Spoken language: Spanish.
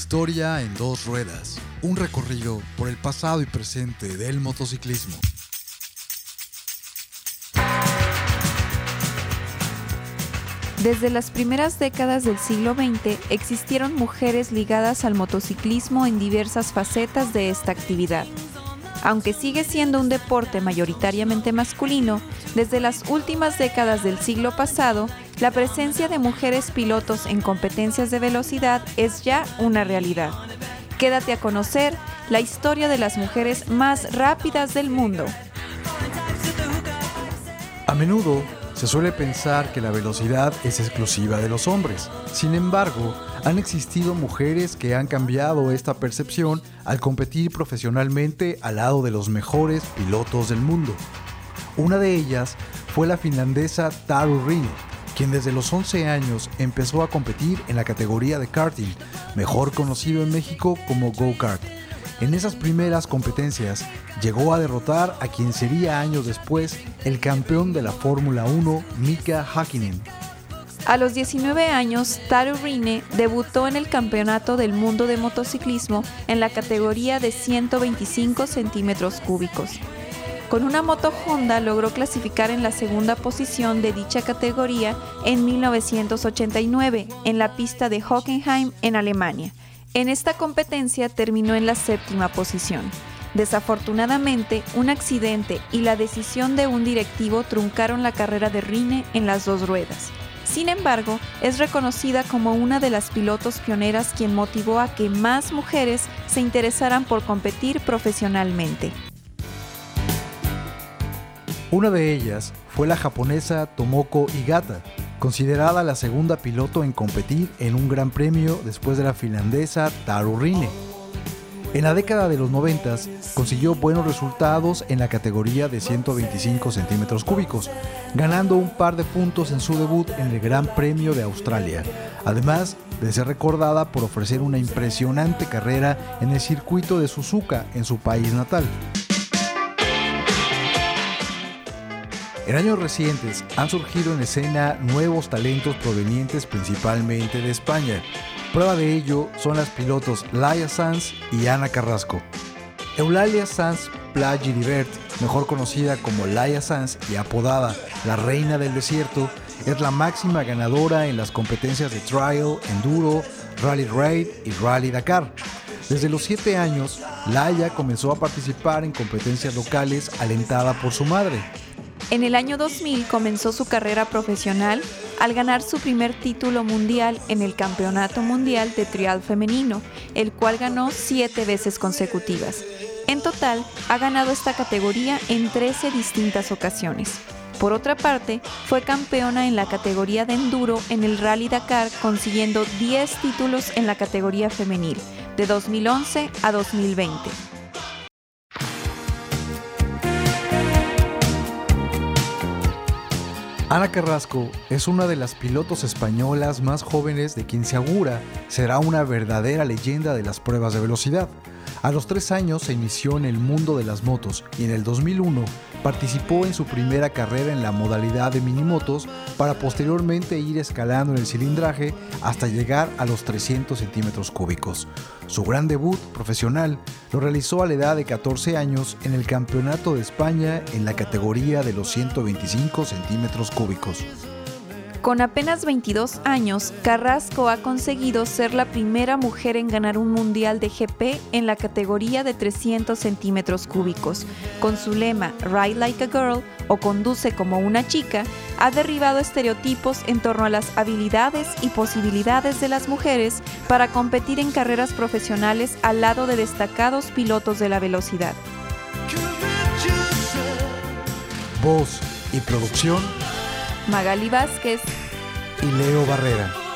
Historia en dos ruedas. Un recorrido por el pasado y presente del motociclismo. Desde las primeras décadas del siglo XX existieron mujeres ligadas al motociclismo en diversas facetas de esta actividad. Aunque sigue siendo un deporte mayoritariamente masculino, desde las últimas décadas del siglo pasado, la presencia de mujeres pilotos en competencias de velocidad es ya una realidad. Quédate a conocer la historia de las mujeres más rápidas del mundo. A menudo se suele pensar que la velocidad es exclusiva de los hombres. Sin embargo, han existido mujeres que han cambiado esta percepción al competir profesionalmente al lado de los mejores pilotos del mundo. Una de ellas fue la finlandesa Taru Rinne, quien desde los 11 años empezó a competir en la categoría de karting, mejor conocido en México como go-kart. En esas primeras competencias llegó a derrotar a quien sería años después el campeón de la Fórmula 1, Mika Hakkinen. A los 19 años, Taru Rinne debutó en el Campeonato del Mundo de Motociclismo en la categoría de 125 centímetros cúbicos. Con una moto Honda logró clasificar en la segunda posición de dicha categoría en 1989 en la pista de Hockenheim en Alemania en esta competencia terminó en la séptima posición. Desafortunadamente, un accidente y la decisión de un directivo truncaron la carrera de Rine en las dos ruedas. Sin embargo, es reconocida como una de las pilotos pioneras quien motivó a que más mujeres se interesaran por competir profesionalmente. Una de ellas fue la japonesa Tomoko Igata, considerada la segunda piloto en competir en un gran premio después de la finlandesa Taru Rinne. En la década de los 90 consiguió buenos resultados en la categoría de 125 centímetros cúbicos, ganando un par de puntos en su debut en el Gran Premio de Australia, además de ser recordada por ofrecer una impresionante carrera en el circuito de Suzuka en su país natal. En años recientes han surgido en escena nuevos talentos provenientes principalmente de España. Prueba de ello son las pilotos Laia Sanz y Ana Carrasco. Eulalia Sanz Plagiribert, mejor conocida como Laia Sanz y apodada la Reina del Desierto, es la máxima ganadora en las competencias de Trial, Enduro, Rally Raid y Rally Dakar. Desde los 7 años, Laia comenzó a participar en competencias locales alentada por su madre. En el año 2000 comenzó su carrera profesional al ganar su primer título mundial en el Campeonato Mundial de Trial Femenino, el cual ganó siete veces consecutivas. En total, ha ganado esta categoría en 13 distintas ocasiones. Por otra parte, fue campeona en la categoría de enduro en el Rally Dakar, consiguiendo 10 títulos en la categoría femenil, de 2011 a 2020. Ana Carrasco es una de las pilotos españolas más jóvenes de quien se augura será una verdadera leyenda de las pruebas de velocidad. A los tres años se inició en el mundo de las motos y en el 2001 participó en su primera carrera en la modalidad de minimotos para posteriormente ir escalando en el cilindraje hasta llegar a los 300 centímetros cúbicos. Su gran debut profesional lo realizó a la edad de 14 años en el Campeonato de España en la categoría de los 125 centímetros cúbicos. Con apenas 22 años, Carrasco ha conseguido ser la primera mujer en ganar un mundial de GP en la categoría de 300 centímetros cúbicos. Con su lema Ride Like a Girl o Conduce como una chica, ha derribado estereotipos en torno a las habilidades y posibilidades de las mujeres para competir en carreras profesionales al lado de destacados pilotos de la velocidad. Voz y producción Magali Vázquez y Leo Barrera.